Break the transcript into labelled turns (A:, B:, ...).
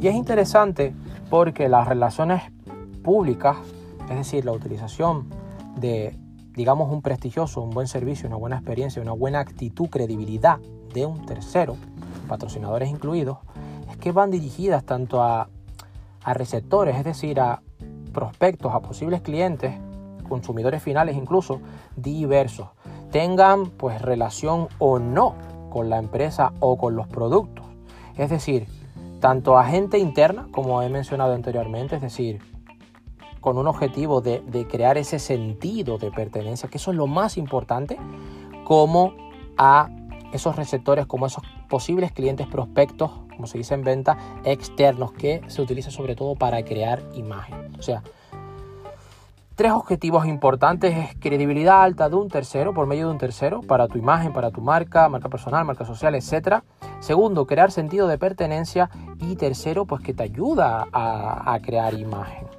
A: Y es interesante porque las relaciones públicas, es decir, la utilización de, digamos, un prestigioso, un buen servicio, una buena experiencia, una buena actitud, credibilidad de un tercero, patrocinadores incluidos, es que van dirigidas tanto a, a receptores, es decir, a prospectos, a posibles clientes, consumidores finales incluso, diversos, tengan pues relación o no con la empresa o con los productos. Es decir, tanto a gente interna, como he mencionado anteriormente, es decir, con un objetivo de, crear ese sentido de pertenencia, que eso es lo más importante, como a esos receptores, como esos posibles clientes prospectos, como se dice en venta, externos, que se utiliza sobre todo para crear imagen. O sea, Tres objetivos importantes es credibilidad alta de un tercero, por medio de un tercero, para tu imagen, para tu marca, marca personal, marca social, etc. Segundo, crear sentido de pertenencia. Y tercero, pues que te ayuda a, a crear imagen.